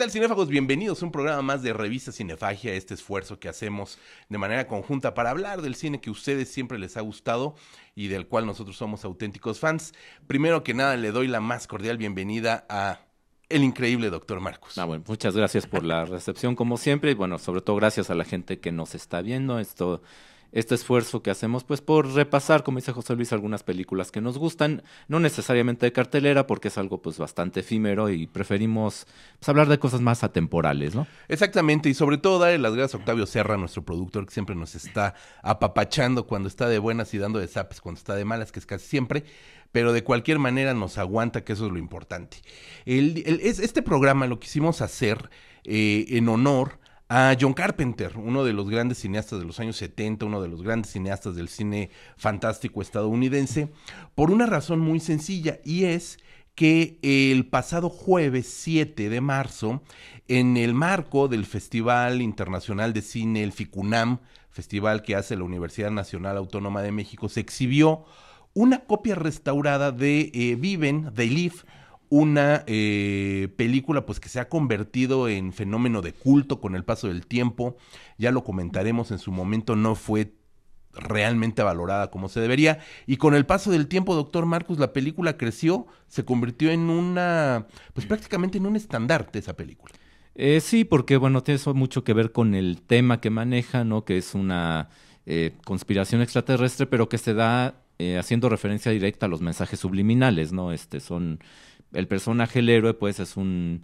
tal, cinéfagos? Bienvenidos a un programa más de Revista Cinefagia, este esfuerzo que hacemos de manera conjunta para hablar del cine que a ustedes siempre les ha gustado y del cual nosotros somos auténticos fans. Primero que nada, le doy la más cordial bienvenida a el increíble doctor Marcos. Ah, muchas gracias por la recepción, como siempre, y bueno, sobre todo gracias a la gente que nos está viendo. Esto este esfuerzo que hacemos pues por repasar, como dice José Luis, algunas películas que nos gustan, no necesariamente de cartelera porque es algo pues bastante efímero y preferimos pues, hablar de cosas más atemporales, ¿no? Exactamente, y sobre todo darle las gracias a Octavio Serra, nuestro productor que siempre nos está apapachando cuando está de buenas y dando de zapes cuando está de malas, que es casi siempre pero de cualquier manera nos aguanta, que eso es lo importante. este programa lo quisimos hacer eh, en honor a John Carpenter, uno de los grandes cineastas de los años 70, uno de los grandes cineastas del cine fantástico estadounidense, por una razón muy sencilla y es que el pasado jueves 7 de marzo, en el marco del Festival Internacional de Cine, el FICUNAM, festival que hace la Universidad Nacional Autónoma de México, se exhibió una copia restaurada de eh, Viven, de Live, una eh, película pues que se ha convertido en fenómeno de culto con el paso del tiempo. Ya lo comentaremos en su momento, no fue realmente valorada como se debería. Y con el paso del tiempo, doctor Marcus, la película creció, se convirtió en una, pues prácticamente en un estandarte esa película. Eh, sí, porque bueno, tiene eso mucho que ver con el tema que maneja, ¿no? Que es una eh, conspiración extraterrestre, pero que se da haciendo referencia directa a los mensajes subliminales, ¿no? Este son el personaje, el héroe, pues es un,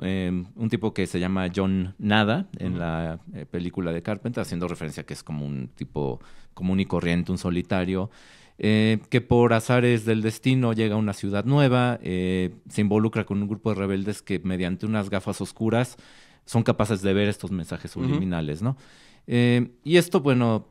em, un tipo que se llama John Nada en la eh, película de Carpenter, haciendo referencia a que es como un tipo común y corriente, un solitario, eh, que por azares del destino llega a una ciudad nueva, eh, se involucra con un grupo de rebeldes que mediante unas gafas oscuras son capaces de ver estos mensajes subliminales, ¿no? y esto, bueno,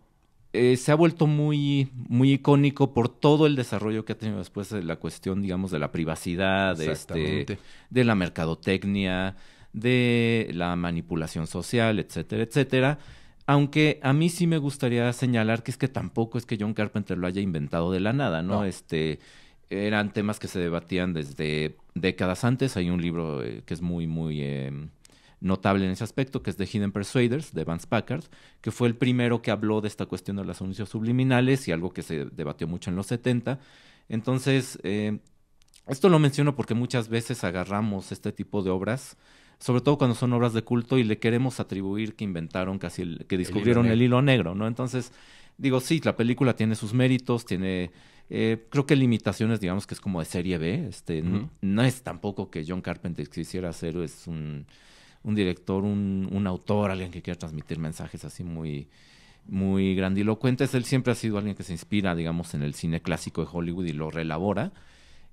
eh, se ha vuelto muy, muy icónico por todo el desarrollo que ha tenido después de la cuestión, digamos, de la privacidad, de, este, de la mercadotecnia, de la manipulación social, etcétera, etcétera. Aunque a mí sí me gustaría señalar que es que tampoco es que John Carpenter lo haya inventado de la nada, ¿no? Este eran temas que se debatían desde décadas antes. Hay un libro eh, que es muy, muy em, notable en ese aspecto, que es The Hidden Persuaders, de Vance Packard, que fue el primero que habló de esta cuestión de los anuncios subliminales y algo que se debatió mucho en los 70. Entonces, eh, esto lo menciono porque muchas veces agarramos este tipo de obras, sobre todo cuando son obras de culto, y le queremos atribuir que inventaron casi, el, que descubrieron el hilo, negro, ¿no? Entonces, digo, sí, la película tiene sus méritos, tiene... Eh, creo que limitaciones, digamos que es como de serie B. Este, no, es tampoco que John Carpenter quisiera hacer, es un un director, un, un autor, alguien que quiera transmitir mensajes así muy, muy grandilocuentes. Él siempre ha sido alguien que se inspira, digamos, en el cine clásico de Hollywood y lo relabora.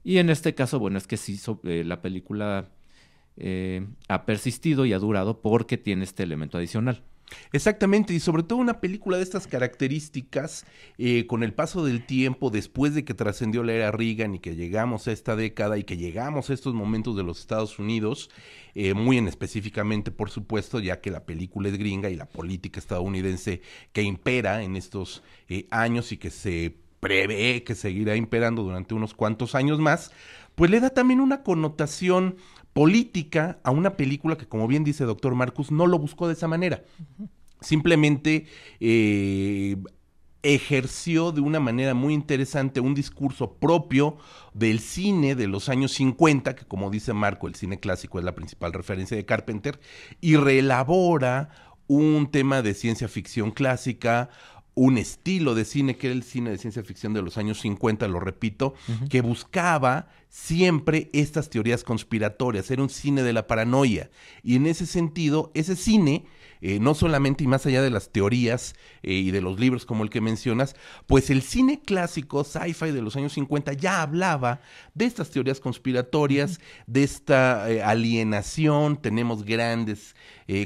Y en este caso, bueno, es que sí, eh, la película eh, ha persistido y ha durado porque tiene este elemento adicional. Exactamente, y sobre todo una película de estas características, eh, con el paso del tiempo, después de que trascendió la era Reagan y que llegamos a esta década y que llegamos a estos momentos de los Estados Unidos, eh, muy en específicamente, por supuesto, ya que la película es gringa y la política estadounidense que impera en estos eh, años y que se prevé que seguirá imperando durante unos cuantos años más, pues le da también una connotación política a una película que, como bien dice doctor Marcus, no lo buscó de esa manera. Simplemente eh, ejerció de una manera muy interesante un discurso propio del cine de los años 50, que como dice Marco, el cine clásico es la principal referencia de Carpenter, y reelabora un tema de ciencia ficción clásica, un estilo de cine que era el cine de ciencia ficción de los años 50, lo repito, que buscaba siempre estas teorías conspiratorias, era un cine de la paranoia. Y en ese sentido, ese cine eh, no solamente y más allá de las teorías eh, y de los libros como el que mencionas, pues el cine clásico, sci-fi de los años 50 ya hablaba de estas teorías conspiratorias, de esta eh, alienación, tenemos grandes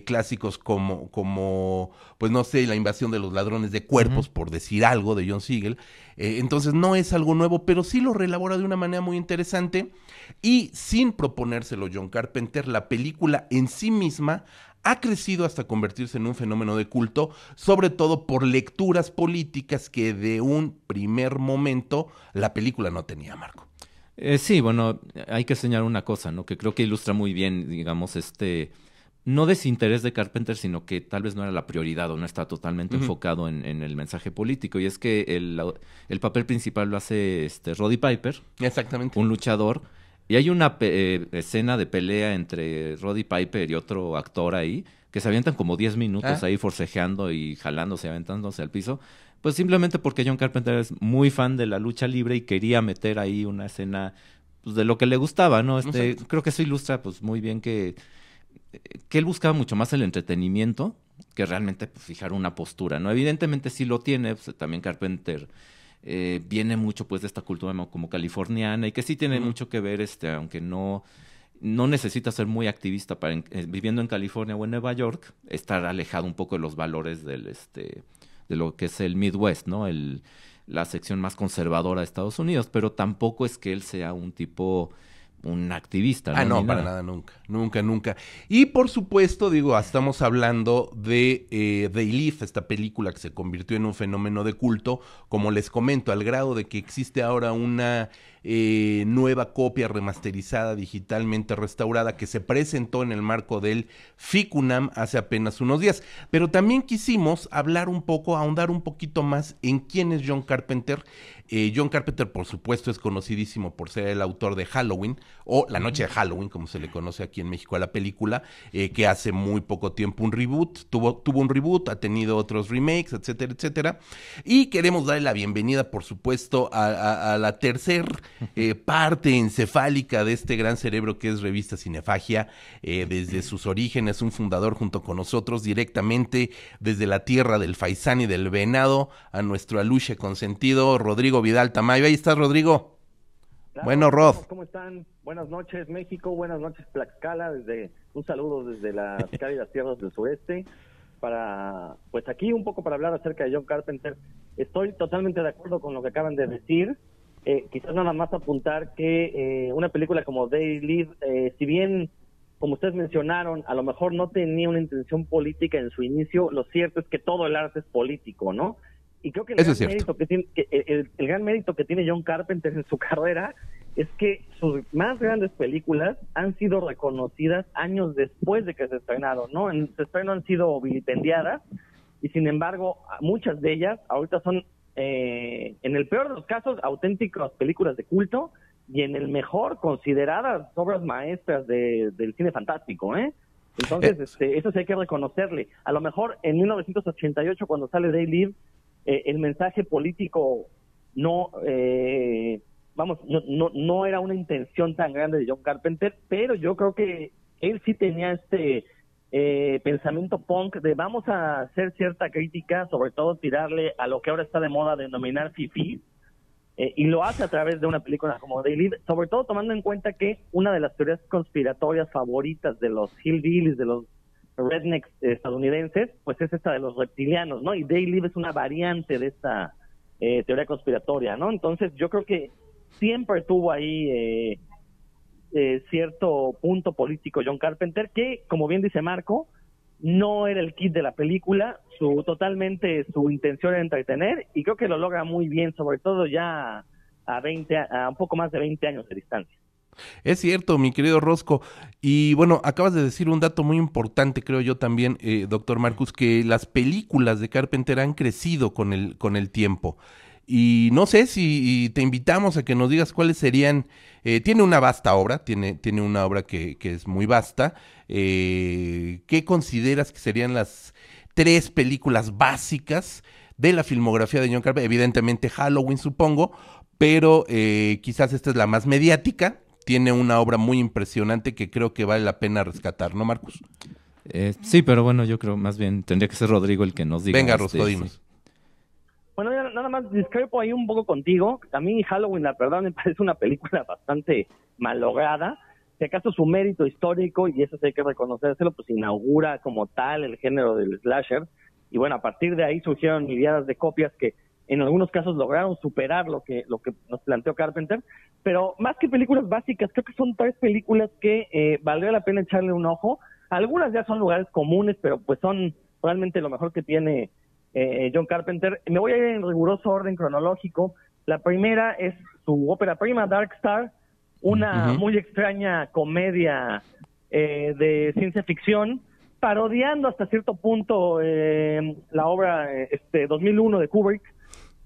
clásicos como, como, pues no sé, la invasión de los ladrones de cuerpos, por decir algo, de John Siegel. entonces no es algo nuevo, pero sí lo relabora de una manera muy interesante. Y sin proponérselo John Carpenter, la película en sí misma ha crecido hasta convertirse en un fenómeno de culto, sobre todo por lecturas políticas que de un primer momento la película no tenía, Marco. Eh, sí, bueno, hay que señalar una cosa, ¿no? Que creo que ilustra muy bien, digamos, este no desinterés de Carpenter, sino que tal vez no era la prioridad o no está totalmente enfocado en, el mensaje político. Y es que el, el, papel principal lo hace este Roddy Piper. Exactamente. Un luchador. Y hay una eh, escena de pelea entre Roddy Piper y otro actor ahí, que se avientan como 10 minutos ah. ahí forcejeando y jalándose, aventándose al piso. Pues simplemente porque John Carpenter es muy fan de la lucha libre y quería meter ahí una escena pues, de lo que le gustaba, ¿no? Este, creo que eso ilustra pues muy bien que que él buscaba mucho más el entretenimiento que realmente pues, fijar una postura, ¿no? Evidentemente sí lo tiene, pues, también Carpenter eh, viene mucho pues de esta cultura como californiana y que sí tiene mucho que ver, este, aunque no, no necesita ser muy activista para eh, viviendo en California o en Nueva York, estar alejado un poco de los valores del, este, de lo que es el Midwest, ¿no? El, la sección más conservadora de Estados Unidos, pero tampoco es que él sea un tipo un activista. Ah, no, para nada. nunca, nunca, nunca. Y por supuesto, digo, estamos hablando de eh, They Live, esta película que se convirtió en un fenómeno de culto, como les comento, al grado de que existe ahora una eh, nueva copia remasterizada, digitalmente restaurada, que se presentó en el marco del FICUNAM hace apenas unos días. Pero también quisimos hablar un poco, ahondar un poquito más en quién es John Carpenter. Eh, John Carpenter, por supuesto, es conocidísimo por ser el autor de Halloween, o La Noche de Halloween, como se le conoce aquí en México a la película, eh, que hace muy poco tiempo un reboot, tuvo, tuvo un reboot, ha tenido otros remakes, etcétera, etcétera. Y queremos darle la bienvenida, por supuesto, a, a la tercera eh, parte encefálica de este gran cerebro que es Revista Cinefagia, desde sus orígenes, un fundador junto con nosotros, directamente desde la tierra del faisán y del venado, a nuestro aluche consentido, Rodrigo Vidal Tamayo. Ahí estás, Rodrigo. bueno, Rod. ¿Cómo están? Buenas noches, México. Buenas noches, Tlaxcala. Desde, un saludo desde las cálidas tierras del sureste. Para, pues aquí un poco para hablar acerca de John Carpenter. Estoy totalmente de acuerdo con lo que acaban de decir. Eh, quizás nada más apuntar que eh, una película como They Live, eh, si bien, como ustedes mencionaron, a lo mejor no tenía una intención política en su inicio, lo cierto es que todo el arte es político, ¿no? Y creo que el, gran mérito que, tiene, el, gran mérito que tiene John Carpenter en su carrera es que sus más grandes películas han sido reconocidas años después de que se estrenaron, ¿no? En su estreno han sido vilipendiadas y sin embargo muchas de ellas ahorita son eh, en el peor de los casos, auténticas películas de culto y en el mejor, consideradas obras maestras del cine fantástico, ¿eh? Entonces, eh. este, eso sí hay que reconocerle. A lo mejor en 1988, cuando sale Day Live, eh, el mensaje político no, vamos, no, no, no era una intención tan grande de John Carpenter, pero yo creo que él sí tenía este eh, pensamiento punk de vamos a hacer cierta crítica, sobre todo tirarle a lo que ahora está de moda denominar fifi, eh, y lo hace a través de una película como Daily, sobre todo tomando en cuenta que una de las teorías conspiratorias favoritas de los hillbillies, de los rednecks estadounidenses, pues es esta de los reptilianos, ¿no? Y Daily es una variante de esta eh, teoría conspiratoria, ¿no? Entonces yo creo que siempre tuvo ahí eh, eh, cierto punto político John Carpenter que, como bien dice Marco, no era el kit de la película, su totalmente su intención era entretener y creo que lo logra muy bien, sobre todo ya a 20 a un poco más de 20 años de distancia. Es cierto, mi querido Rosco. Y bueno, acabas de decir un dato muy importante, creo yo también, eh, doctor Marcus, que las películas de Carpenter han crecido con el, con el tiempo. Y no sé si te invitamos a que nos digas cuáles serían. Eh, tiene una vasta obra, tiene, tiene una obra que, que es muy vasta. Eh, ¿Qué consideras que serían las tres películas básicas de la filmografía de John Carpenter? Evidentemente Halloween, supongo, pero quizás esta es la más mediática. Tiene una obra muy impresionante que creo que vale la pena rescatar, ¿no, Marcus? Eh, sí, pero bueno, yo creo más bien tendría que ser Rodrigo el que nos diga. Venga, este, Rosco, bueno, nada más discrepo ahí un poco contigo. A mí Halloween, la verdad, me parece una película bastante malograda. Si acaso su mérito histórico, y eso sí hay que reconocérselo, pues inaugura como tal el género del slasher. Y bueno, a partir de ahí surgieron miliadas de copias que en algunos casos lograron superar lo que, lo que nos planteó Carpenter. Pero más que películas básicas, creo que son tres películas que eh, valdría la pena echarle un ojo. Algunas ya son lugares comunes, pero pues son realmente lo mejor que tiene eh, John Carpenter. Me voy a ir en riguroso orden cronológico. La primera es su ópera prima, Dark Star, una muy extraña comedia eh, de ciencia ficción, parodiando hasta cierto punto eh, la obra este 2001 de Kubrick,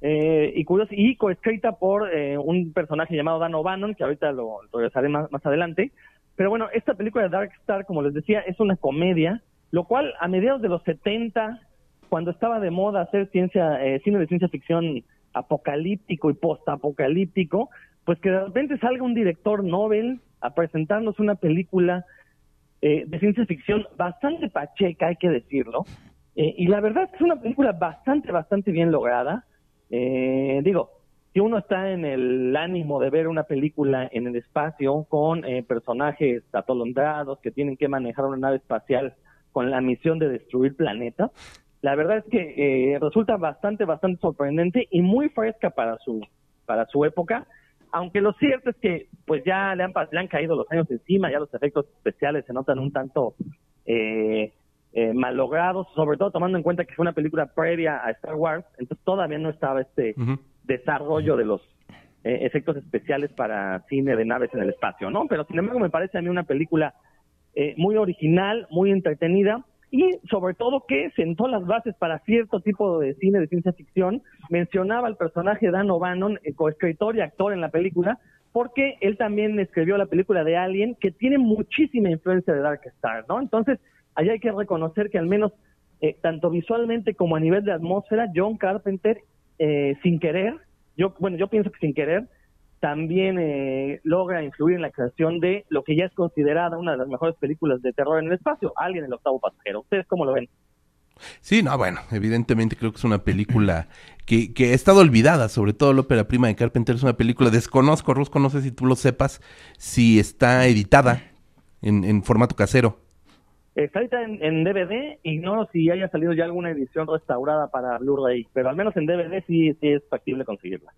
y curioso, y coescrita por un personaje llamado Dan O'Bannon, que ahorita lo, regresaré más, más adelante. Pero bueno, esta película de Dark Star, como les decía, es una comedia, lo cual a mediados de los 70, cuando estaba de moda hacer ciencia, cine de ciencia ficción apocalíptico y postapocalíptico, pues que de repente salga un director Nobel a presentarnos una película eh, de ciencia ficción bastante pacheca, hay que decirlo. Eh, y la verdad es que es una película bastante, bastante bien lograda. Eh, digo, si uno está en el ánimo de ver una película en el espacio con personajes atolondrados que tienen que manejar una nave espacial con la misión de destruir planetas, la verdad es que resulta bastante, bastante sorprendente y muy fresca para su, para su época aunque lo cierto es que pues ya le han, le han caído los años encima, ya los efectos especiales se notan un tanto eh, eh, malogrados, sobre todo tomando en cuenta que fue una película previa a Star Wars, entonces todavía no estaba este desarrollo de los eh, efectos especiales para cine de naves en el espacio, ¿no? Pero sin embargo me parece a mí una película eh, muy original, muy entretenida, y sobre todo que sentó las bases para cierto tipo de cine de ciencia ficción. Mencionaba el personaje Dan O'Bannon, el coescritor y actor en la película, porque él también escribió la película de Alien, que tiene muchísima influencia de Dark Star, ¿no? Entonces, allá hay que reconocer que al menos, eh, tanto visualmente como a nivel de atmósfera, John Carpenter, eh, sin querer, yo, bueno, yo pienso que sin querer, también eh, logra influir en la creación de lo que ya es considerada una de las mejores películas de terror en el espacio, Alguien el octavo pasajero. ¿Ustedes cómo lo ven? Sí, no, bueno, evidentemente creo que es una película que, que ha estado olvidada, sobre todo la ópera prima de Carpenter es una película, desconozco, Rosco, no sé si tú lo sepas, si está editada en, en formato casero. Está editada en, en, DVD, ignoro si haya salido ya alguna edición restaurada para Blu-ray, pero al menos en DVD sí, sí es factible conseguirla.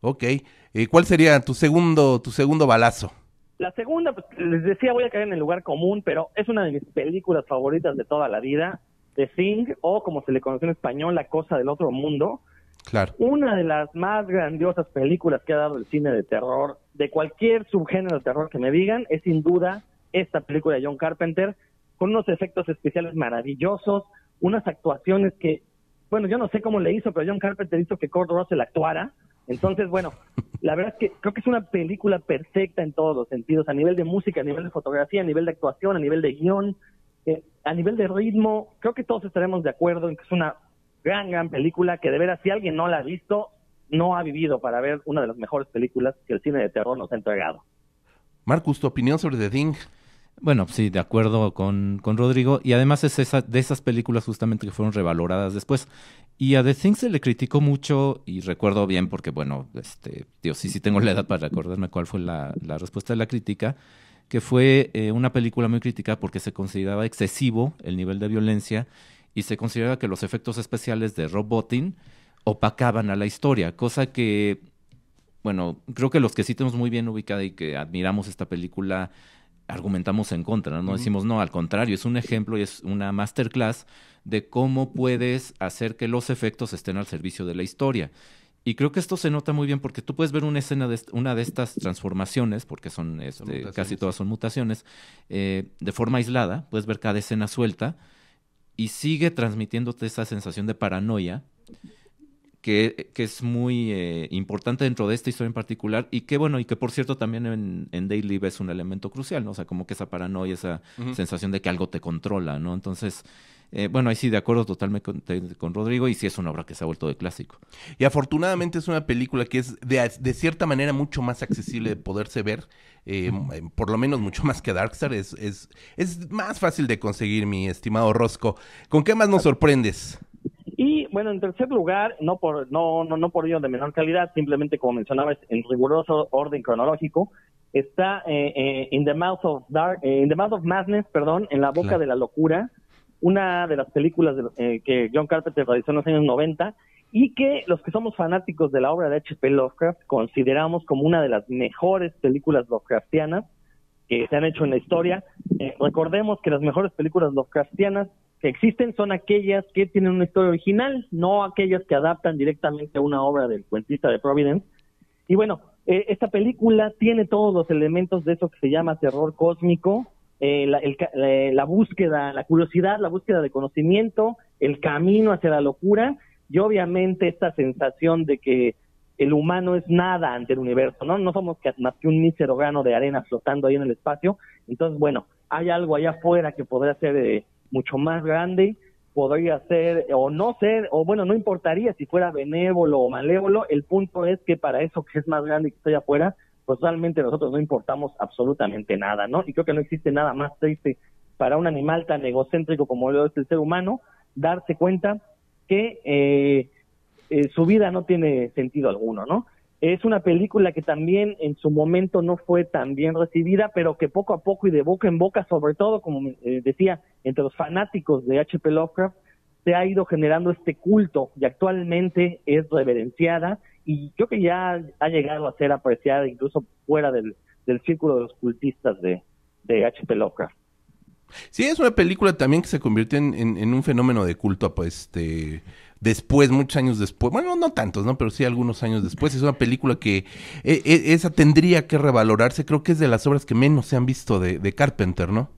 Ok. Eh, ¿Cuál sería tu segundo, tu segundo balazo? La segunda, pues, les decía, voy a caer en el lugar común, pero es una de mis películas favoritas de toda la vida, The Thing, o como se le conoce en español, La Cosa del Otro Mundo. Claro. Una de las más grandiosas películas que ha dado el cine de terror, de cualquier subgénero de terror que me digan, es sin duda esta película de John Carpenter, con unos efectos especiales maravillosos, unas actuaciones que, bueno, yo no sé cómo le hizo, pero John Carpenter hizo que Kurt Russell actuara. Entonces, bueno, la verdad es que creo que es una película perfecta en todos los sentidos, a nivel de música, a nivel de fotografía, a nivel de actuación, a nivel de guion, eh, a nivel de ritmo. Creo que todos estaremos de acuerdo en que es una gran, gran película que de veras, si alguien no la ha visto, no ha vivido para ver una de las mejores películas que el cine de terror nos ha entregado. Marcus, tu opinión sobre The Thing. Bueno, sí, de acuerdo con, con Rodrigo. Y además es esa, de esas películas justamente que fueron revaloradas después. Y a The Thing se le criticó mucho, y recuerdo bien porque, bueno, este, Dios, sí, sí tengo la edad para recordarme cuál fue la, la respuesta de la crítica, que fue eh, una película muy crítica porque se consideraba excesivo el nivel de violencia y se consideraba que los efectos especiales de Rob Bottin opacaban a la historia, cosa que, bueno, creo que los que sí tenemos muy bien ubicada y que admiramos esta película argumentamos en contra, ¿no? Decimos, no, al contrario, es un ejemplo y es una masterclass de cómo puedes hacer que los efectos estén al servicio de la historia. Y creo que esto se nota muy bien porque tú puedes ver una escena de una de estas transformaciones, porque son, este, casi todas son mutaciones, eh, de forma aislada, puedes ver cada escena suelta y sigue transmitiéndote esa sensación de paranoia que, es muy eh, importante dentro de esta historia en particular y que, bueno, y que por cierto también en, en Daily es un elemento crucial, ¿no? O sea, como que esa paranoia, esa sensación de que algo te controla, ¿no? Entonces, eh, bueno, ahí sí, de acuerdo totalmente con, Rodrigo, y sí es una obra que se ha vuelto de clásico. Y afortunadamente es una película que es de, de cierta manera mucho más accesible de poderse ver, eh, por lo menos mucho más que Darkstar, es, es, es más fácil de conseguir, mi estimado Rosco. ¿Con qué más nos sorprendes? Bueno, en tercer lugar, no por no no no por ello de menor calidad, simplemente como mencionabas en riguroso orden cronológico, está eh, eh, in the mouth of dark, eh, in the mouth of madness, perdón, en la boca de la locura, una de las películas de, que John Carpenter realizó en los años 90 y que los que somos fanáticos de la obra de H.P. Lovecraft consideramos como una de las mejores películas Lovecraftianas que se han hecho en la historia. recordemos que las mejores películas Lovecraftianas que existen son aquellas que tienen una historia original, no aquellas que adaptan directamente a una obra del cuentista de Providence. Y bueno, eh, esta película tiene todos los elementos de eso que se llama terror cósmico, eh, la, el, la, búsqueda, la curiosidad, la búsqueda de conocimiento, el camino hacia la locura y obviamente esta sensación de que el humano es nada ante el universo, ¿no? No somos más que un mísero grano de arena flotando ahí en el espacio. Entonces, bueno, hay algo allá afuera que podría ser eh, mucho más grande, podría ser o no ser, o bueno, no importaría si fuera benévolo o malévolo, el punto es que para eso que es más grande y que allá afuera, pues realmente nosotros no importamos absolutamente nada, ¿no? Y creo que no existe nada más triste para un animal tan egocéntrico como lo es el ser humano, darse cuenta que eh, eh, su vida no tiene sentido alguno, ¿no? Es una película que también en su momento no fue tan bien recibida, pero que poco a poco y de boca en boca, sobre todo, como eh, decía, entre los fanáticos de H.P. Lovecraft, se ha ido generando este culto y actualmente es reverenciada y creo que ya ha llegado a ser apreciada incluso fuera del, círculo de los cultistas de, H.P. Lovecraft. Sí, es una película también que se convierte en, en, un fenómeno de culto, pues, este, después, muchos años después, bueno, no tantos, ¿no? Pero sí algunos años después. Es una película que e, e, esa tendría que revalorarse. Creo que es de las obras que menos se han visto de, de Carpenter, ¿no?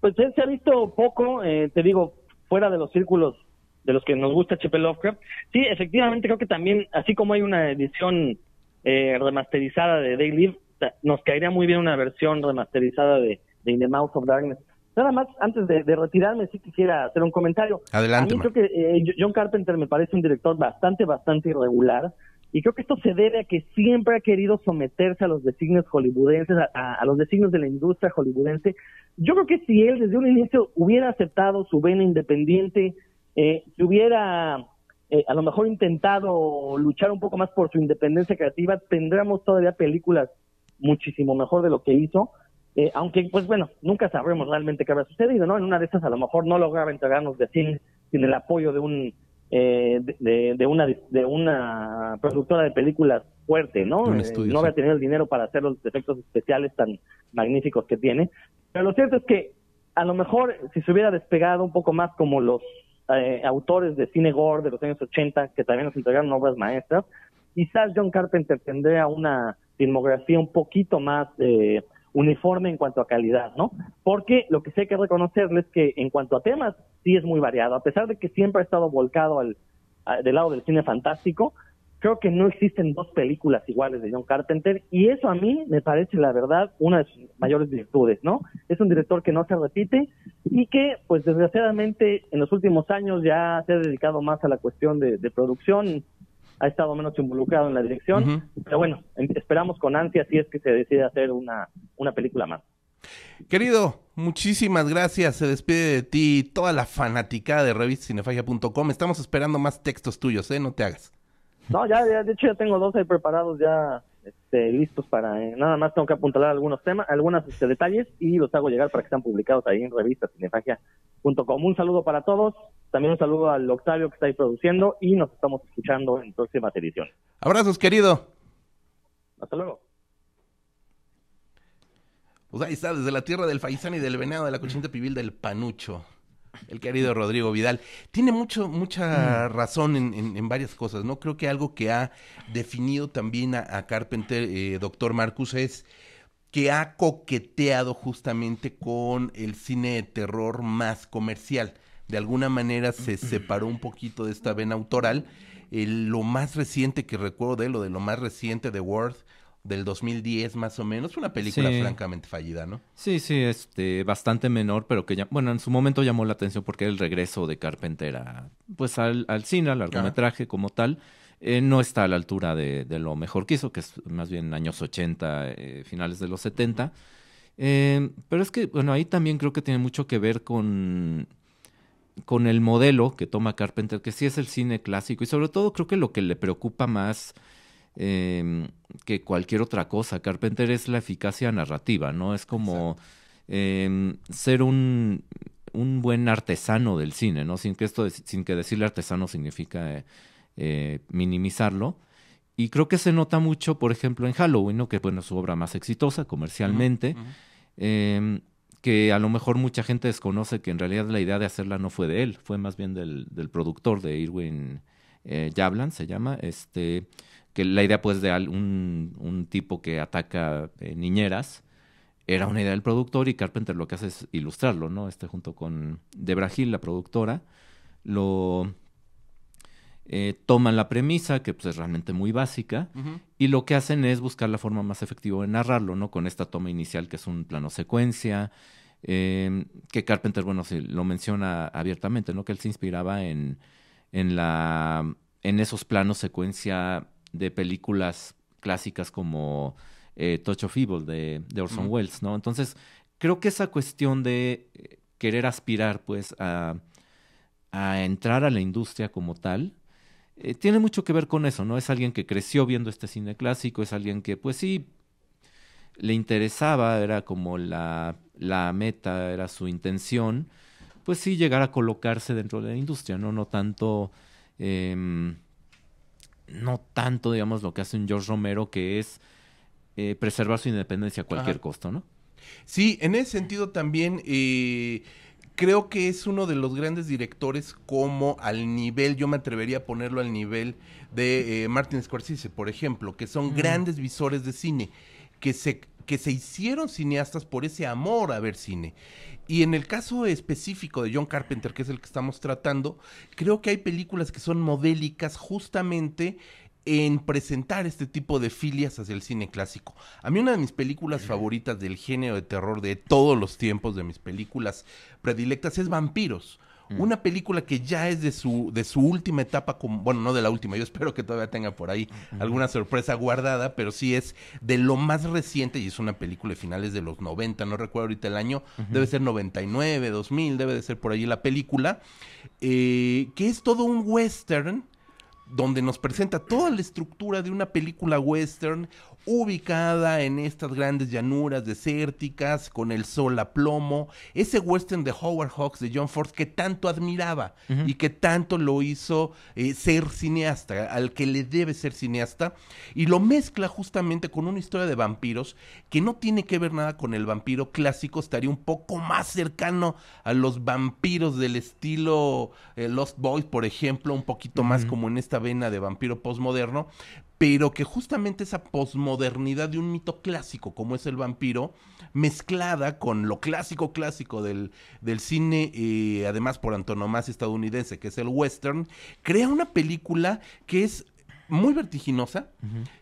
Pues se ha visto poco, eh, te digo, fuera de los círculos de los que nos gusta H.P. Lovecraft. Sí, efectivamente, creo que también, así como hay una edición eh, remasterizada de Day Live, nos caería muy bien una versión remasterizada de de In the Mouth of Darkness. Nada más, antes de, retirarme, sí quisiera hacer un comentario. Adelante. A mí creo que eh, John Carpenter me parece un director bastante, bastante irregular. Y creo que esto se debe a que siempre ha querido someterse a los designios hollywoodenses, a, los designios de la industria hollywoodense. Yo creo que si él desde un inicio hubiera aceptado su vena independiente, eh, si hubiera eh, a lo mejor intentado luchar un poco más por su independencia creativa, tendríamos todavía películas muchísimo mejor de lo que hizo. Eh, aunque, pues bueno, nunca sabremos realmente qué habrá sucedido, ¿no? En una de esas a lo mejor no lograba entregarnos de cine sin el apoyo de un eh, de, una de una productora de películas fuerte, ¿no? Eh, no había tenido el dinero para hacer los efectos especiales tan magníficos que tiene. Pero lo cierto es que a lo mejor si se hubiera despegado un poco más como los autores de cine gore de los años 80 que también nos entregaron obras maestras, quizás John Carpenter tendría una filmografía un poquito más eh, uniforme en cuanto a calidad, ¿no? Porque lo que sí hay que reconocerle es que en cuanto a temas sí es muy variado, a pesar de que siempre ha estado volcado al, del lado del cine fantástico, creo que no existen dos películas iguales de John Carpenter y eso a mí me parece la verdad una de sus mayores virtudes, ¿no? Es un director que no se repite y que pues desgraciadamente en los últimos años ya se ha dedicado más a la cuestión de producción ha estado menos involucrado en la dirección, pero bueno, em, esperamos con ansia si es que se decide hacer una, una película más. Querido, muchísimas gracias. Se despide de ti toda la fanaticada de revistacinefagia.com. Estamos esperando más textos tuyos, ¿eh? No te hagas. No, ya, ya de hecho ya tengo dos ahí preparados ya este, listos para... Eh, nada más tengo que apuntalar algunos temas, algunos este, detalles y los hago llegar para que sean publicados ahí en revistacinefagia.com. Un saludo para todos. También un saludo al Octavio que está ahí produciendo y nos estamos escuchando en próxima edición. Abrazos, querido. Hasta luego. Pues ahí está, desde la tierra del faisán y del venado, de la cochinita pibil del panucho. El querido Rodrigo Vidal. Tiene mucho, mucha mm. razón en, varias cosas, ¿no? Creo que algo que ha definido también a, Carpenter, eh, doctor Marcus, es que ha coqueteado justamente con el cine de terror más comercial. De alguna manera se separó un poquito de esta vena autoral. lo más reciente que recuerdo de él, lo de lo más reciente de Worth, del 2010 más o menos, una película francamente fallida, ¿no? Sí, sí, este, bastante menor, pero que ya, bueno, en su momento llamó la atención porque el regreso de Carpenter a, pues al, al cine, al largometraje como tal, eh, no está a la altura de, lo mejor que hizo, que es más bien años 80, eh, finales de los 70. Eh, pero es que, bueno, ahí también creo que tiene mucho que ver con con el modelo que toma Carpenter, que sí es el cine clásico, y sobre todo creo que lo que le preocupa más em, que cualquier otra cosa a Carpenter es la eficacia narrativa, ¿no? Es como em, ser un, un, buen artesano del cine, ¿no? Sin que, esto, sin que decirle artesano significa eh, minimizarlo. Y creo que se nota mucho, por ejemplo, en Halloween, ¿no? que bueno, es su obra más exitosa comercialmente. Em, que a lo mejor mucha gente desconoce que en realidad la idea de hacerla no fue de él, fue más bien del, del productor de Irwin eh, se llama, este, que la idea pues de un, un tipo que ataca eh, niñeras era una idea del productor y Carpenter lo que hace es ilustrarlo, ¿no? Este junto con Debra Hill, la productora, lo eh, toman la premisa, que pues, es realmente muy básica, y lo que hacen es buscar la forma más efectiva de narrarlo, ¿no? Con esta toma inicial que es un plano secuencia, em, que Carpenter, bueno, se lo menciona abiertamente, ¿no? Que él se inspiraba en, en, la, en esos planos secuencia de películas clásicas como eh, Touch of Evil de, Orson Welles, ¿no? Entonces, creo que esa cuestión de eh, querer aspirar, pues, a, a entrar a la industria como tal, eh, tiene mucho que ver con eso, ¿no? Es alguien que creció viendo este cine clásico, es alguien que, pues sí, le interesaba, era como la, la meta, era su intención, pues sí, llegar a colocarse dentro de la industria, ¿no? No tanto, em, no tanto, digamos, lo que hace un George Romero, que es eh, preservar su independencia a cualquier costo, ¿no? Sí, en ese sentido también eh, creo que es uno de los grandes directores como al nivel, yo me atrevería a ponerlo al nivel de eh, Martin Scorsese, por ejemplo, que son grandes visores de cine, que se, que se hicieron cineastas por ese amor a ver cine. Y en el caso específico de John Carpenter, que es el que estamos tratando, creo que hay películas que son modélicas justamente en presentar este tipo de filias hacia el cine clásico. A mí una de mis películas favoritas del género de terror de todos los tiempos, de mis películas predilectas, es Vampiros. Mm. Una película que ya es de su, de su última etapa, como, bueno, no de la última, yo espero que todavía tenga por ahí alguna sorpresa guardada, pero sí es de lo más reciente y es una película de finales de los 90, no recuerdo ahorita el año, debe ser 99, 2000, debe de ser por ahí la película, eh, que es todo un western donde nos presenta toda la estructura de una película western ubicada en estas grandes llanuras desérticas, con el sol a plomo, ese western de Howard Hawks de John Ford que tanto admiraba y que tanto lo hizo eh, ser cineasta, al que le debe ser cineasta, y lo mezcla justamente con una historia de vampiros que no tiene que ver nada con el vampiro clásico, estaría un poco más cercano a los vampiros del estilo eh, Lost Boys, por ejemplo, un poquito más como en esta vena de vampiro postmoderno, pero que justamente esa posmodernidad de un mito clásico como es el vampiro, mezclada con lo clásico clásico del, del cine, eh, además por antonomasia estadounidense, que es el western, crea una película que es muy vertiginosa,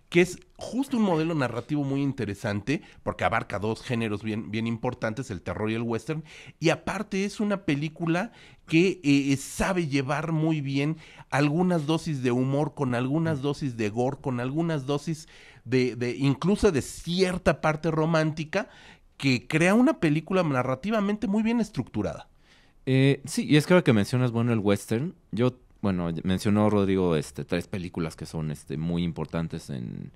que es justo un modelo narrativo muy interesante, porque abarca dos géneros bien, bien importantes, el terror y el western, y aparte es una película que eh, sabe llevar muy bien algunas dosis de humor, con algunas dosis de gore, con algunas dosis de, de incluso de cierta parte romántica, que crea una película narrativamente muy bien estructurada. Eh, sí, y es que ahora que mencionas, bueno, el western, yo bueno, mencionó Rodrigo este, tres películas que son este, muy importantes en,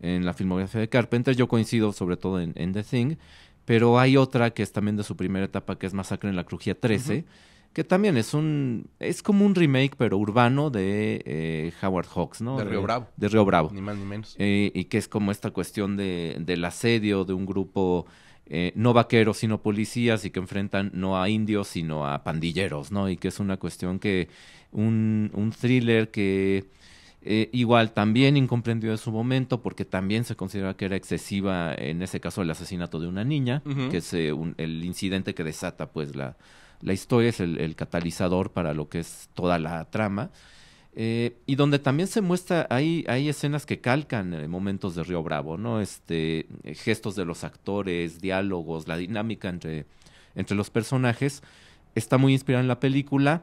en la filmografía de Carpenter. Yo coincido sobre todo en, The Thing, pero hay otra que es también de su primera etapa, que es Masacre en la Crujía 13, que también es un es como un remake, pero urbano de eh, Howard Hawks, ¿no? De Río Bravo. De Río Bravo. Ni más ni menos. Eh, y que es como esta cuestión de, del asedio de un grupo eh, no vaqueros, sino policías, y que enfrentan no a indios, sino a pandilleros, ¿no? Y que es una cuestión que un, un thriller que eh, igual también incomprendió en su momento porque también se considera que era excesiva en ese caso el asesinato de una niña, que es eh, el incidente que desata pues la, la historia, es el, catalizador para lo que es toda la trama. Eh, y donde también se muestra, hay, hay escenas que calcan momentos de Río Bravo, ¿no? Este, gestos de los actores, diálogos, la dinámica entre, entre los personajes. Está muy inspirada en la película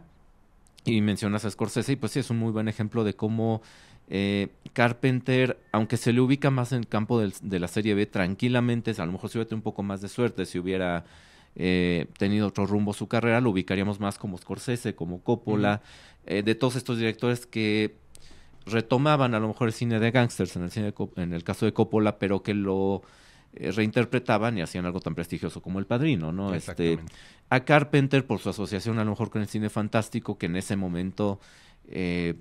y mencionas a Scorsese, y pues sí, es un muy buen ejemplo de cómo eh, Carpenter, aunque se le ubica más en el campo de la serie B, tranquilamente, a lo mejor si hubiera tenido un poco más de suerte, si hubiera eh, tenido otro rumbo su carrera, lo ubicaríamos más como Scorsese, como Coppola, eh, de todos estos directores que retomaban a lo mejor el cine de gangsters en el, cine en el caso de Coppola, pero que lo reinterpretaban y hacían algo tan prestigioso como El Padrino, ¿no? Este, a Carpenter por su asociación a lo mejor con el cine fantástico, que en ese momento eh,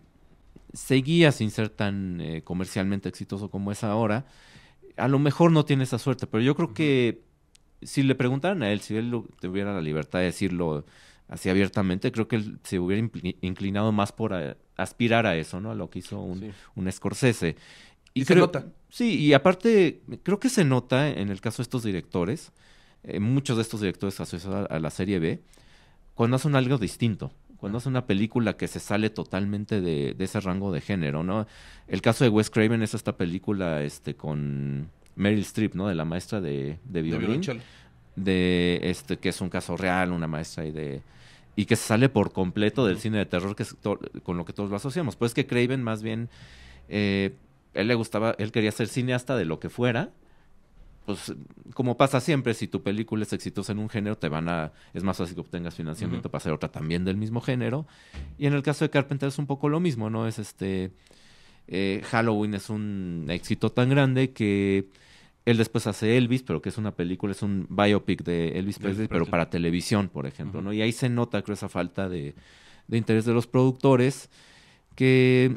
seguía sin ser tan eh, comercialmente exitoso como es ahora. A lo mejor no tiene esa suerte, pero yo creo que si le preguntaran a él, si él tuviera la libertad de decirlo así abiertamente, creo que él se hubiera inclinado más por aspirar a eso, ¿no? A lo que hizo un, un Scorsese. Y, se nota. Sí, y aparte, creo que se nota en el caso de estos directores, eh, muchos de estos directores asociados a la serie B, cuando hacen algo distinto cuando hace una película que se sale totalmente de, ese rango de género, ¿no? El caso de Wes Craven es esta película este, con Meryl Streep, ¿no? De la maestra de, de violín. De, este, que es un caso real, una maestra y de y que se sale por completo del cine de terror que es con lo que todos lo asociamos. Pues que Craven más bien eh, él le gustaba, él quería ser cineasta de lo que fuera pues como pasa siempre, si tu película es exitosa en un género, te van a, es más fácil que obtengas financiamiento para hacer otra también del mismo género. Y en el caso de Carpenter es un poco lo mismo, ¿no? Es este, eh, Halloween es un éxito tan grande que él después hace Elvis, pero que es una película, es un biopic de Elvis Presley, pero para televisión, por ejemplo, ¿no? Y ahí se nota, creo, esa falta de, de interés de los productores que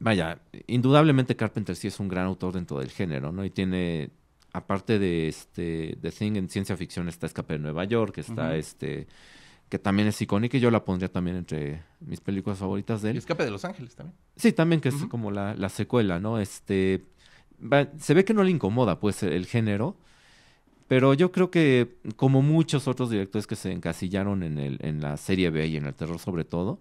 vaya, indudablemente Carpenter sí es un gran autor dentro del género, ¿no? Y tiene aparte de este The Thing en ciencia ficción está Escape de Nueva York, está este que también es icónica y yo la pondría también entre mis películas favoritas de él. Escape de Los Ángeles también. Sí, también que es como la, secuela, ¿no? Este se ve que no le incomoda pues el género, pero yo creo que como muchos otros directores que se encasillaron en el en la serie B y en el terror sobre todo,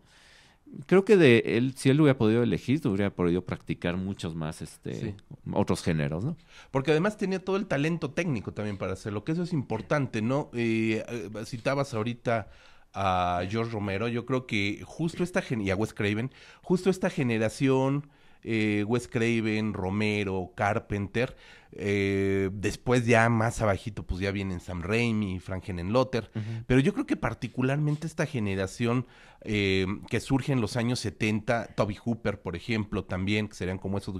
creo que de él, si él hubiera podido elegir, hubiera podido practicar muchos más este otros géneros, ¿no? Porque además tenía todo el talento técnico también para hacerlo, que eso es importante, ¿no? Eh, citabas ahorita a George Romero, yo creo que justo esta y a Wes Craven, justo esta generación eh, Wes Craven, Romero, Carpenter. Eh, después ya más abajito, pues ya vienen Sam Raimi, Frank Henenlotter. Pero yo creo que particularmente esta generación eh, que surge en los años 70, Toby Hooper, por ejemplo, también, que serían como esos...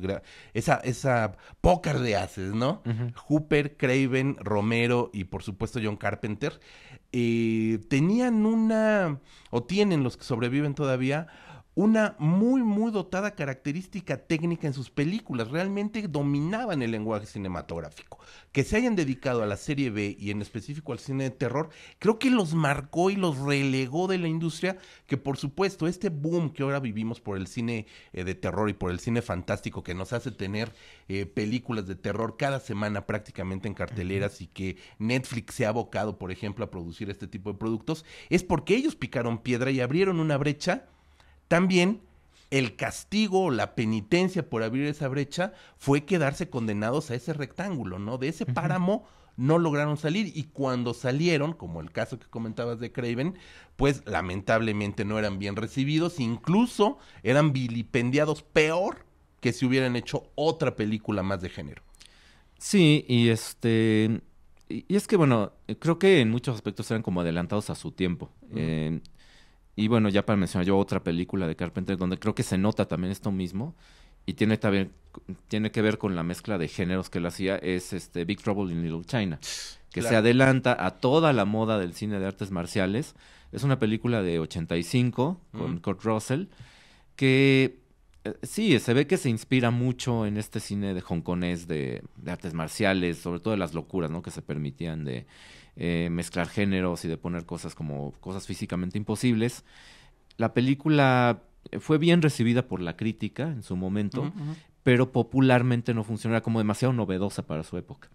Esa, esa pócar de haces, ¿no? Hooper, Craven, Romero y por supuesto John Carpenter. Eh, tenían una, o tienen los que sobreviven todavía, una muy, muy dotada característica técnica en sus películas. Realmente dominaban el lenguaje cinematográfico. Que se hayan dedicado a la serie B y en específico al cine de terror, creo que los marcó y los relegó de la industria. Que por supuesto, este boom que ahora vivimos por el cine eh, de terror y por el cine fantástico que nos hace tener eh, películas de terror cada semana prácticamente en carteleras y que Netflix se ha abocado, por ejemplo, a producir este tipo de productos, es porque ellos picaron piedra y abrieron una brecha también el castigo o la penitencia por abrir esa brecha fue quedarse condenados a ese rectángulo, ¿no? De ese páramo no lograron salir y cuando salieron, como el caso que comentabas de Craven, pues lamentablemente no eran bien recibidos, incluso eran vilipendiados peor que si hubieran hecho otra película más de género. Sí, y este y es que bueno, creo que en muchos aspectos eran como adelantados a su tiempo. Y bueno, ya para mencionar yo otra película de Carpenter donde creo que se nota también esto mismo y tiene también tiene que ver con la mezcla de géneros que él hacía es este Big Trouble in Little China, que se adelanta a toda la moda del cine de artes marciales. Es una película de 85 con Kurt Russell que eh, sí, se ve que se inspira mucho en este cine de hongkonés de, de artes marciales, sobre todo de las locuras, ¿no? que se permitían de eh, mezclar géneros y de poner cosas como cosas físicamente imposibles. La película fue bien recibida por la crítica en su momento, pero popularmente no funcionó, era como demasiado novedosa para su época.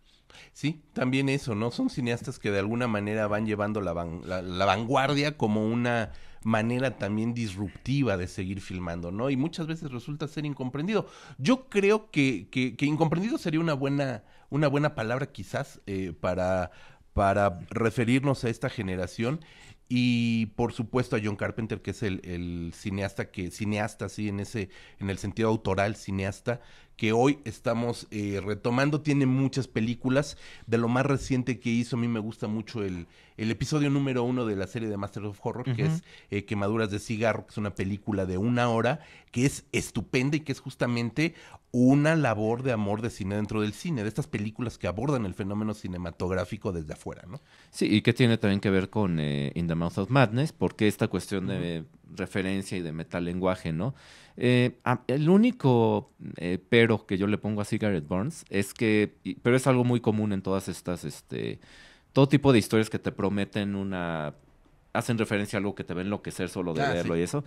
Sí, también eso, ¿no? Son cineastas que de alguna manera van llevando la, la, vanguardia como una manera también disruptiva de seguir filmando, ¿no? Y muchas veces resulta ser incomprendido. Yo creo que, que, incomprendido sería una buena, una buena palabra quizás eh, para, para referirnos a esta generación y por supuesto a John Carpenter que es el, cineasta que cineasta sí en ese en el sentido autoral cineasta que hoy estamos eh, retomando. Tiene muchas películas. De lo más reciente que hizo, a mí me gusta mucho el, el episodio número uno de la serie de Master of Horror, que es eh, Quemaduras de Cigarro, que es una película de una hora, que es estupenda y que es justamente una labor de amor de cine dentro del cine, de estas películas que abordan el fenómeno cinematográfico desde afuera, ¿no? Sí, y que tiene también que ver con eh, In the Mouth of Madness, porque esta cuestión de referencia y de metalenguaje, ¿no? Eh, el único eh, pero que yo le pongo a Cigarette Burns es que, pero es algo muy común en todas estas, este, todo tipo de historias que te prometen una hacen referencia a algo que te va a enloquecer solo de Ah, verlo sí. y eso,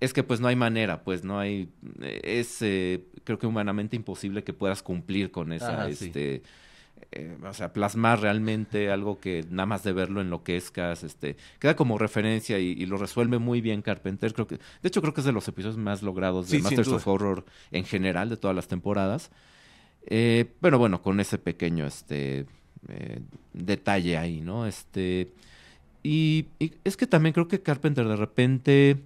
es que pues no hay manera, pues no hay, es eh, creo que humanamente imposible que puedas cumplir con esa, Ajá, sí. Eh, o sea, plasmar realmente algo que nada más de verlo enloquezcas, este, queda como referencia y, y lo resuelve muy bien Carpenter, creo que, de hecho creo que es de los episodios más logrados de Sí, Masters of Horror en general de todas las temporadas, eh, pero bueno, con ese pequeño, este, eh, detalle ahí, ¿no? Este, y, y es que también creo que Carpenter de repente,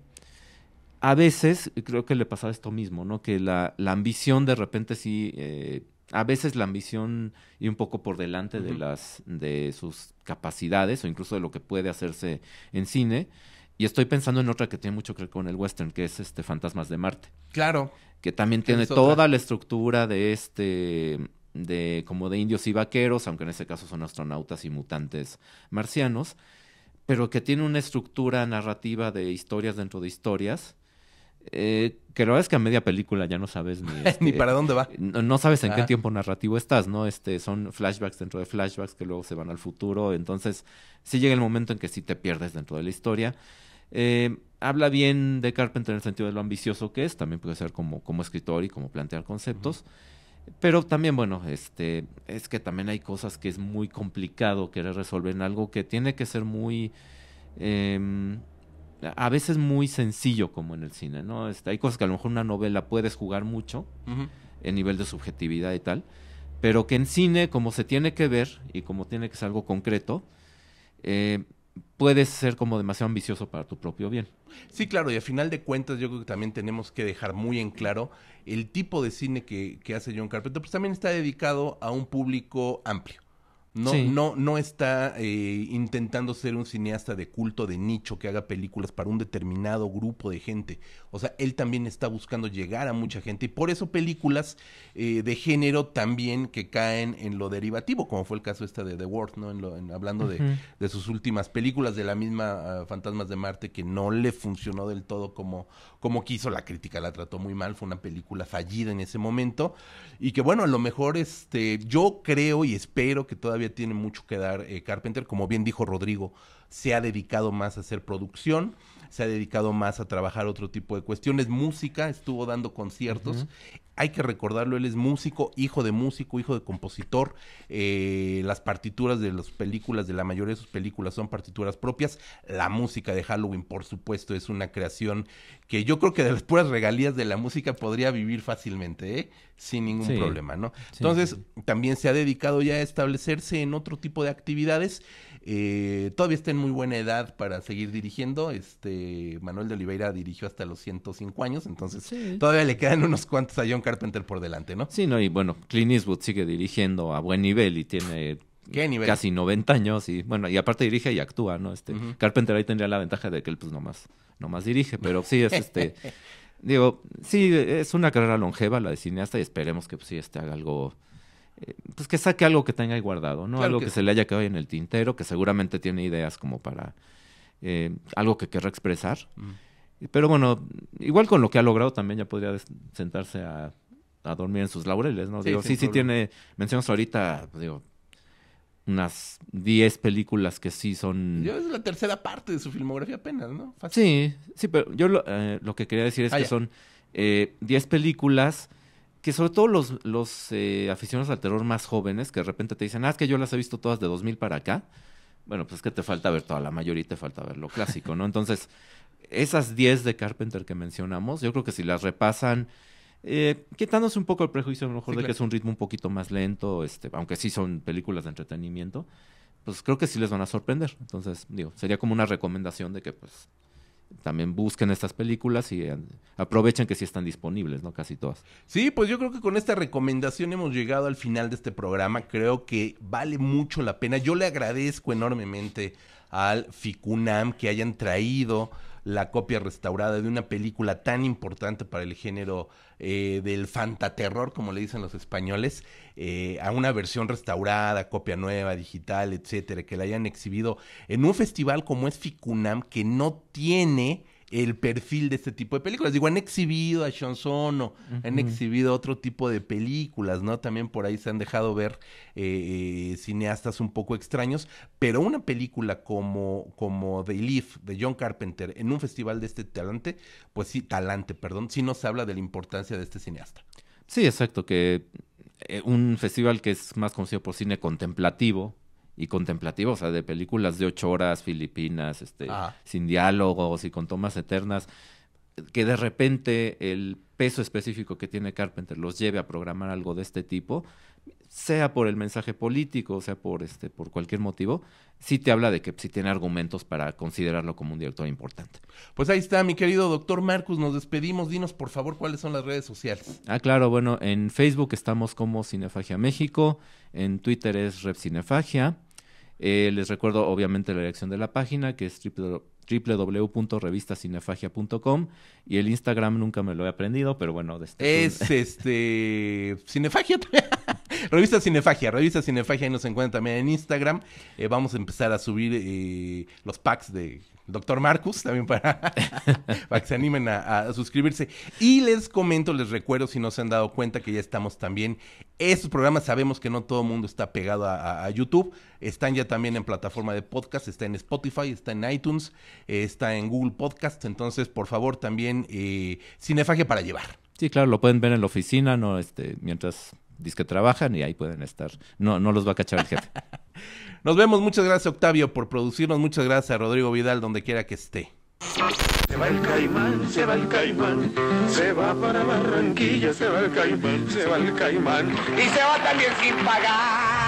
a veces, creo que le pasaba esto mismo, ¿no? Que la, la ambición de repente sí, eh, a veces la ambición y un poco por delante de las, de sus capacidades o incluso de lo que puede hacerse en cine. Y estoy pensando en otra que tiene mucho que ver con el western, que es este Fantasmas de Marte Claro. que también tiene otra. toda la estructura de este de como de indios y vaqueros, aunque en este caso son astronautas y mutantes marcianos, pero que tiene una estructura narrativa de historias dentro de historias, eh, que la verdad es que a media película ya no sabes ni, Ni este, para dónde va. no, no sabes en qué tiempo narrativo estás, ¿no? Este, son flashbacks dentro de flashbacks que luego se van al futuro. Entonces, sí llega el momento en que sí te pierdes dentro de la historia. Eh, habla bien de Carpenter en el sentido de lo ambicioso que es, también puede ser como, como escritor y como plantear conceptos. Pero también, bueno, este, es que también hay cosas que es muy complicado querer resolver en algo que tiene que ser muy, em, a veces muy sencillo como en el cine, ¿no? Este, hay cosas que a lo mejor una novela puedes jugar mucho, en nivel de subjetividad y tal, pero que en cine, como se tiene que ver y como tiene que ser algo concreto, eh, puedes ser como demasiado ambicioso para tu propio bien. Sí, claro, y a final de cuentas yo creo que también tenemos que dejar muy en claro el tipo de cine que, que hace John Carpenter, pues también está dedicado a un público amplio. No, Sí. no, no está eh, intentando ser un cineasta de culto, de nicho, que haga películas para un determinado grupo de gente. O sea, él también está buscando llegar a mucha gente y por eso películas eh, de género también que caen en lo derivativo, como fue el caso esta de The World, ¿no? En lo- en- hablando de, de sus últimas películas de la misma ah, Fantasmas de Marte que no le funcionó del todo como, como quiso, la crítica la trató muy mal, fue una película fallida en ese momento y que bueno, a lo mejor este yo creo y espero que todavía tiene mucho que dar eh, Carpenter, como bien dijo Rodrigo, se ha dedicado más a hacer producción, se ha dedicado más a trabajar otro tipo de cuestiones, música, estuvo dando conciertos. Hay que recordarlo, él es músico, hijo de músico, hijo de compositor. eh, las partituras de las películas, de la mayoría de sus películas, son partituras propias. La música de Halloween, por supuesto, es una creación que yo creo que de las puras regalías de la música podría vivir fácilmente, ¿eh? sin ningún Sí. problema, ¿no? Sí, Entonces, sí, también se ha dedicado ya a establecerse en otro tipo de actividades. Eh, todavía está en muy buena edad para seguir dirigiendo. Este Manuel de Oliveira dirigió hasta los 105 años, entonces Sí. todavía le quedan unos cuantos a John Carpenter por delante, ¿no? Sí, no, y bueno, Clint Eastwood sigue dirigiendo a buen nivel y tiene ¿Qué nivel? casi 90 años y bueno, y aparte dirige y actúa, ¿no? Este. Carpenter ahí tendría la ventaja de que él pues nomás, nomás dirige, pero sí es este, digo, sí, es una carrera longeva la de cineasta y esperemos que pues, sí este haga algo, eh, pues que saque algo que tenga ahí guardado, ¿no? Claro algo que se le haya quedado ahí en el tintero, que seguramente tiene ideas como para eh, algo que querrá expresar. Mm. Pero bueno, igual con lo que ha logrado también ya podría sentarse a, a dormir en sus laureles, ¿no? Sí, digo, sí, sí tiene, mencionas ahorita, digo, unas 10 películas que sí son... Yo es la tercera parte de su filmografía apenas, ¿no? Fácil. Sí, sí, pero yo lo, eh, lo que quería decir es Ah, que ya. son eh, 10 películas que sobre todo los, los eh, aficionados al terror más jóvenes que de repente te dicen, ah, es que yo las he visto todas de 2000 para acá. Bueno, pues es que te falta ver toda la mayoría y te falta ver lo clásico, ¿no? Entonces, esas 10 de Carpenter que mencionamos, yo creo que si las repasan, eh, quitándose un poco el prejuicio a lo mejor Sí, de claro. que es un ritmo un poquito más lento, este, aunque sí son películas de entretenimiento, pues creo que sí les van a sorprender. Entonces, digo, sería como una recomendación de que pues también busquen estas películas y eh, aprovechen que sí están disponibles, ¿no? Casi todas. Sí, pues yo creo que con esta recomendación hemos llegado al final de este programa. Creo que vale mucho la pena. Yo le agradezco enormemente al FICUNAM que hayan traído la copia restaurada de una película tan importante para el género eh, del fantaterror, como le dicen los españoles, eh, a una versión restaurada, copia nueva, digital, etcétera, que la hayan exhibido en un festival como es FICUNAM, que no tiene el perfil de este tipo de películas. Digo, han exhibido a Sean Sono, han exhibido otro tipo de películas, ¿no? También por ahí se han dejado ver eh, cineastas un poco extraños, pero una película como, como The Leaf de John Carpenter en un festival de este talante, pues sí, talante, perdón, sí nos habla de la importancia de este cineasta. Sí, exacto, que eh, un festival que es más conocido por cine contemplativo, y contemplativo, o sea, de películas de ocho horas filipinas, este, sin diálogos y con tomas eternas, que de repente el peso específico que tiene Carpenter los lleve a programar algo de este tipo, sea por el mensaje político, sea por este, por cualquier motivo, sí te habla de que sí tiene argumentos para considerarlo como un director importante. Pues ahí está, mi querido doctor Marcus, nos despedimos. Dinos, por favor, cuáles son las redes sociales. Ah, claro, bueno, en Facebook estamos como Cinefagia México, en Twitter es Rep Cinefagia. Eh, les recuerdo obviamente la dirección de la página que es www.revistacinefagia.com y el Instagram nunca me lo he aprendido, pero bueno. Este es este Cinefagia. revista Cinefagia, revista Cinefagia y nos encuentran también en Instagram. Eh, vamos a empezar a subir eh, los packs de doctor Marcus, también para, para que se animen a, suscribirse. Y les comento, les recuerdo, si no se han dado cuenta, que ya estamos también. Estos programas sabemos que no todo el mundo está pegado a, YouTube. Están ya también en plataforma de podcast, está en Spotify, está en iTunes, está en Google Podcast. Entonces, por favor, también eh, Cinefagia para llevar. Sí, claro, lo pueden ver en la oficina, no, este, mientras que trabajan y ahí pueden estar. No, no los va a cachar el jefe. Nos vemos. Muchas gracias, Octavio, por producirnos. Muchas gracias a Rodrigo Vidal, donde quiera que esté. Se va el caimán, se va el caimán, se va para Barranquilla, se va el caimán, se va el caimán. Y se va también sin pagar.